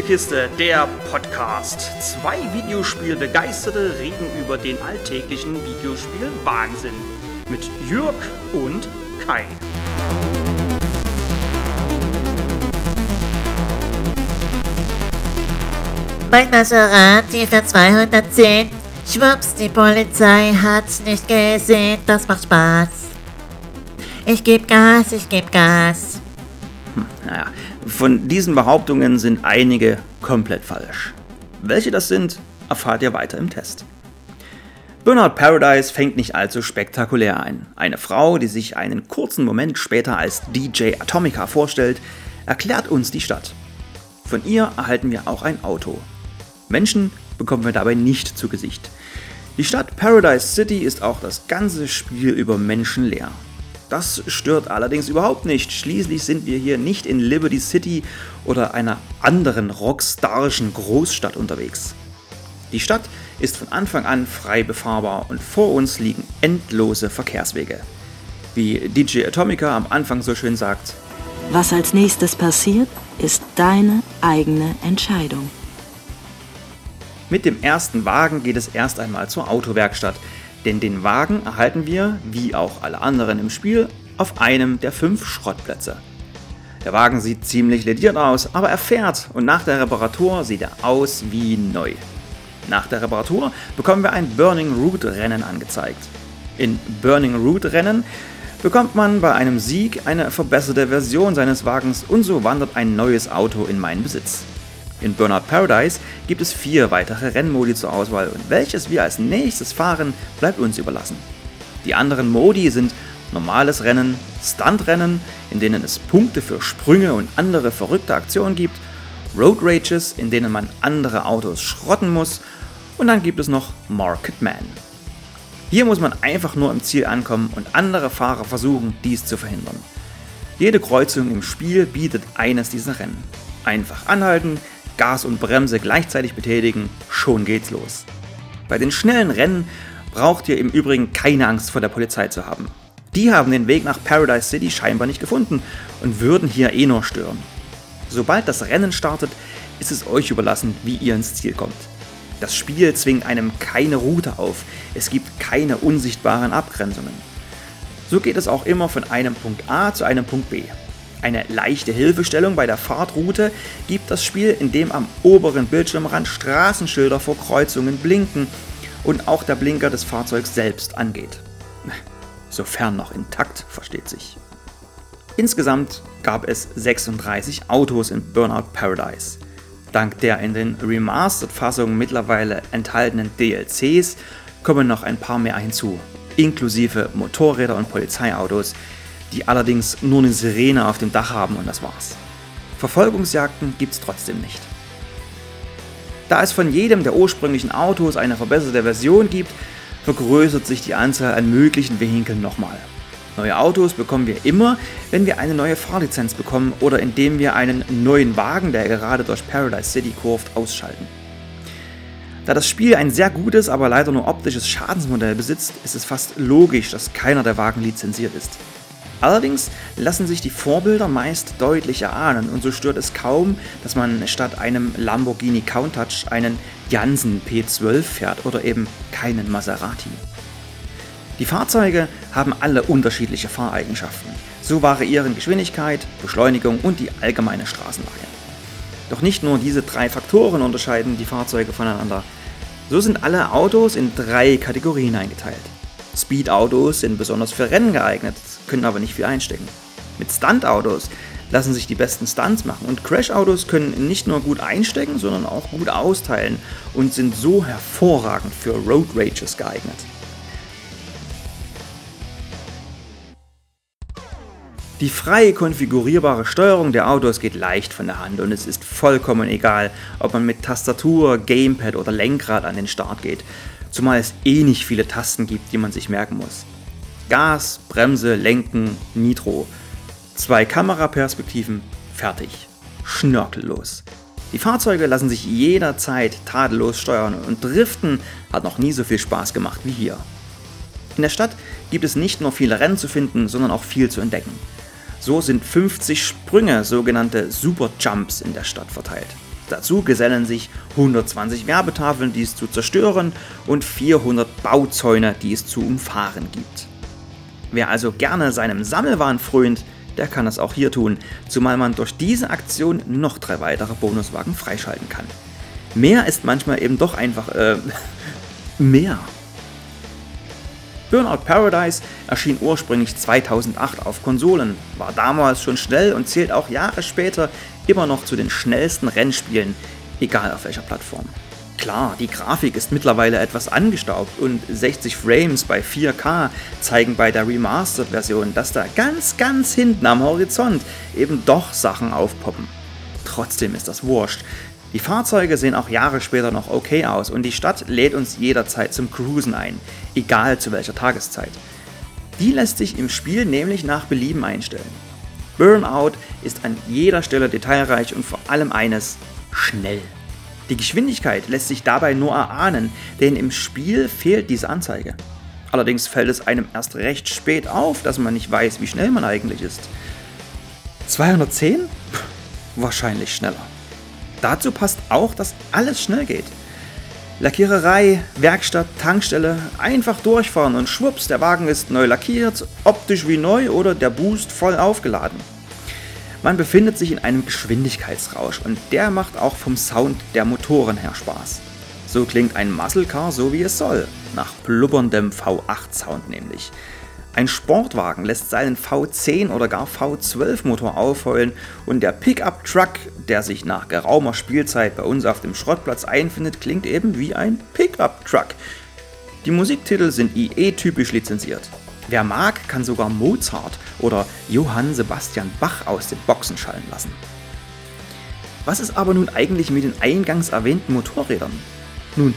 Spielekiste, der Podcast. Zwei Videospielbegeisterte reden über den alltäglichen Videospiel-Wahnsinn. Mit Jürg und Kai. Mein Maserati für 210. Schwupps, die Polizei hat's nicht gesehen. Das macht Spaß. Ich geb Gas, ich geb Gas. Naja, von diesen Behauptungen sind einige komplett falsch. Welche das sind, erfahrt ihr weiter im Test. Burnout Paradise fängt nicht allzu spektakulär ein. Eine Frau, die sich einen kurzen Moment später als DJ Atomica vorstellt, erklärt uns die Stadt. Von ihr erhalten wir auch ein Auto. Menschen bekommen wir dabei nicht zu Gesicht. Die Stadt Paradise City ist auch das ganze Spiel über menschenleer. Das stört allerdings überhaupt nicht. Schließlich sind wir hier nicht in Liberty City oder einer anderen rockstarischen Großstadt unterwegs. Die Stadt ist von Anfang an frei befahrbar und vor uns liegen endlose Verkehrswege. Wie DJ Atomica am Anfang so schön sagt, Was als nächstes passiert, ist deine eigene Entscheidung. Mit dem ersten Wagen geht es erst einmal zur Autowerkstatt, denn den Wagen erhalten wir, wie auch alle anderen im Spiel, auf einem der fünf Schrottplätze. Der Wagen sieht ziemlich lediert aus, aber er fährt und nach der Reparatur sieht er aus wie neu. Nach der Reparatur bekommen wir ein Burning Root Rennen angezeigt. In Burning Root Rennen bekommt man bei einem Sieg eine verbesserte Version seines Wagens und so wandert ein neues Auto in meinen Besitz. In Burnout Paradise gibt es vier weitere Rennmodi zur Auswahl und welches wir als nächstes fahren, bleibt uns überlassen. Die anderen Modi sind normales Rennen, Stuntrennen, in denen es Punkte für Sprünge und andere verrückte Aktionen gibt, Road Rages, in denen man andere Autos schrotten muss und dann gibt es noch Market Man. Hier muss man einfach nur im Ziel ankommen und andere Fahrer versuchen, dies zu verhindern. Jede Kreuzung im Spiel bietet eines dieser Rennen. Einfach anhalten, Gas und Bremse gleichzeitig betätigen, schon geht's los. Bei den schnellen Rennen braucht ihr im Übrigen keine Angst vor der Polizei zu haben. Die haben den Weg nach Paradise City scheinbar nicht gefunden und würden hier eh nur stören. Sobald das Rennen startet, ist es euch überlassen, wie ihr ins Ziel kommt. Das Spiel zwingt einem keine Route auf, es gibt keine unsichtbaren Abgrenzungen. So geht es auch immer von einem Punkt A zu einem Punkt B. Eine leichte Hilfestellung bei der Fahrtroute gibt das Spiel, indem am oberen Bildschirmrand Straßenschilder vor Kreuzungen blinken und auch der Blinker des Fahrzeugs selbst angeht. Sofern noch intakt, versteht sich. Insgesamt gab es 36 Autos in Burnout Paradise. Dank der in den Remastered-Fassungen mittlerweile enthaltenen DLCs kommen noch ein paar mehr hinzu, inklusive Motorräder und Polizeiautos, die allerdings nur eine Sirene auf dem Dach haben und das war's. Verfolgungsjagden gibt's trotzdem nicht. Da es von jedem der ursprünglichen Autos eine verbesserte Version gibt, vergrößert sich die Anzahl an möglichen Vehikeln nochmal. Neue Autos bekommen wir immer, wenn wir eine neue Fahrlizenz bekommen oder indem wir einen neuen Wagen, der gerade durch Paradise City kurft, ausschalten. Da das Spiel ein sehr gutes, aber leider nur optisches Schadensmodell besitzt, ist es fast logisch, dass keiner der Wagen lizenziert ist. Allerdings lassen sich die Vorbilder meist deutlich erahnen und so stört es kaum, dass man statt einem Lamborghini Countach einen Jansen P12 fährt oder eben keinen Maserati. Die Fahrzeuge haben alle unterschiedliche Fahreigenschaften. So variieren Geschwindigkeit, Beschleunigung und die allgemeine Straßenlage. Doch nicht nur diese drei Faktoren unterscheiden die Fahrzeuge voneinander. So sind alle Autos in drei Kategorien eingeteilt. Speed-Autos sind besonders für Rennen geeignet, können aber nicht viel einstecken. Mit Stunt-Autos lassen sich die besten Stunts machen und Crash-Autos können nicht nur gut einstecken, sondern auch gut austeilen und sind so hervorragend für Road Rages geeignet. Die frei konfigurierbare Steuerung der Autos geht leicht von der Hand und es ist vollkommen egal, ob man mit Tastatur, Gamepad oder Lenkrad an den Start geht, zumal es eh nicht viele Tasten gibt, die man sich merken muss. Gas, Bremse, Lenken, Nitro. Zwei Kameraperspektiven, fertig. Schnörkellos. Die Fahrzeuge lassen sich jederzeit tadellos steuern und Driften hat noch nie so viel Spaß gemacht wie hier. In der Stadt gibt es nicht nur viele Rennen zu finden, sondern auch viel zu entdecken. So sind 50 Sprünge, sogenannte Super Jumps, in der Stadt verteilt. Dazu gesellen sich 120 Werbetafeln, die es zu zerstören und 400 Bauzäune, die es zu umfahren gibt. Wer also gerne seinem Sammelwahn frönt, der kann es auch hier tun, zumal man durch diese Aktion noch drei weitere Bonuswagen freischalten kann. Mehr ist manchmal eben doch einfach äh, mehr. Burnout Paradise erschien ursprünglich 2008 auf Konsolen, war damals schon schnell und zählt auch Jahre später immer noch zu den schnellsten Rennspielen, egal auf welcher Plattform. Klar, die Grafik ist mittlerweile etwas angestaubt und 60 Frames bei 4K zeigen bei der Remastered-Version, dass da ganz, ganz hinten am Horizont eben doch Sachen aufpoppen. Trotzdem ist das wurscht. Die Fahrzeuge sehen auch Jahre später noch okay aus und die Stadt lädt uns jederzeit zum Cruisen ein, egal zu welcher Tageszeit. Die lässt sich im Spiel nämlich nach Belieben einstellen. Burnout ist an jeder Stelle detailreich und vor allem eines schnell. Die Geschwindigkeit lässt sich dabei nur erahnen, denn im Spiel fehlt diese Anzeige. Allerdings fällt es einem erst recht spät auf, dass man nicht weiß, wie schnell man eigentlich ist. 210? Wahrscheinlich schneller. Dazu passt auch, dass alles schnell geht. Lackiererei, Werkstatt, Tankstelle, einfach durchfahren und schwupps, der Wagen ist neu lackiert, optisch wie neu oder der Boost voll aufgeladen. Man befindet sich in einem Geschwindigkeitsrausch und der macht auch vom Sound der Motoren her Spaß. So klingt ein Muscle Car so wie es soll, nach blubberndem V8-Sound nämlich. Ein Sportwagen lässt seinen V10 oder gar V12 Motor aufheulen und der Pickup Truck, der sich nach geraumer Spielzeit bei uns auf dem Schrottplatz einfindet, klingt eben wie ein Pickup Truck. Die Musiktitel sind IE-typisch lizenziert. Wer mag, kann sogar Mozart oder Johann Sebastian Bach aus den Boxen schallen lassen. Was ist aber nun eigentlich mit den eingangs erwähnten Motorrädern? Nun,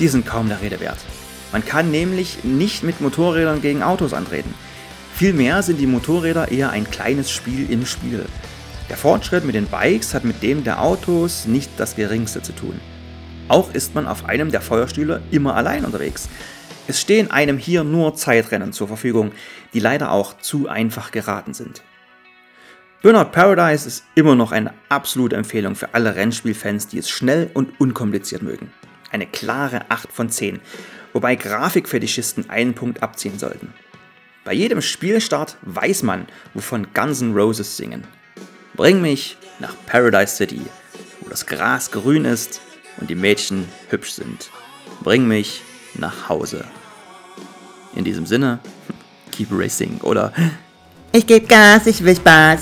die sind kaum der Rede wert. Man kann nämlich nicht mit Motorrädern gegen Autos antreten. Vielmehr sind die Motorräder eher ein kleines Spiel im Spiel. Der Fortschritt mit den Bikes hat mit dem der Autos nicht das geringste zu tun. Auch ist man auf einem der Feuerstühle immer allein unterwegs. Es stehen einem hier nur Zeitrennen zur Verfügung, die leider auch zu einfach geraten sind. Burnout Paradise ist immer noch eine absolute Empfehlung für alle Rennspielfans, die es schnell und unkompliziert mögen. Eine klare 8 von 10, wobei Grafikfetischisten einen Punkt abziehen sollten. Bei jedem Spielstart weiß man, wovon Guns N' Roses singen. Bring mich nach Paradise City, wo das Gras grün ist und die Mädchen hübsch sind. Bring mich nach Hause. In diesem Sinne, keep racing oder Ich geb Gas, ich will Spaß.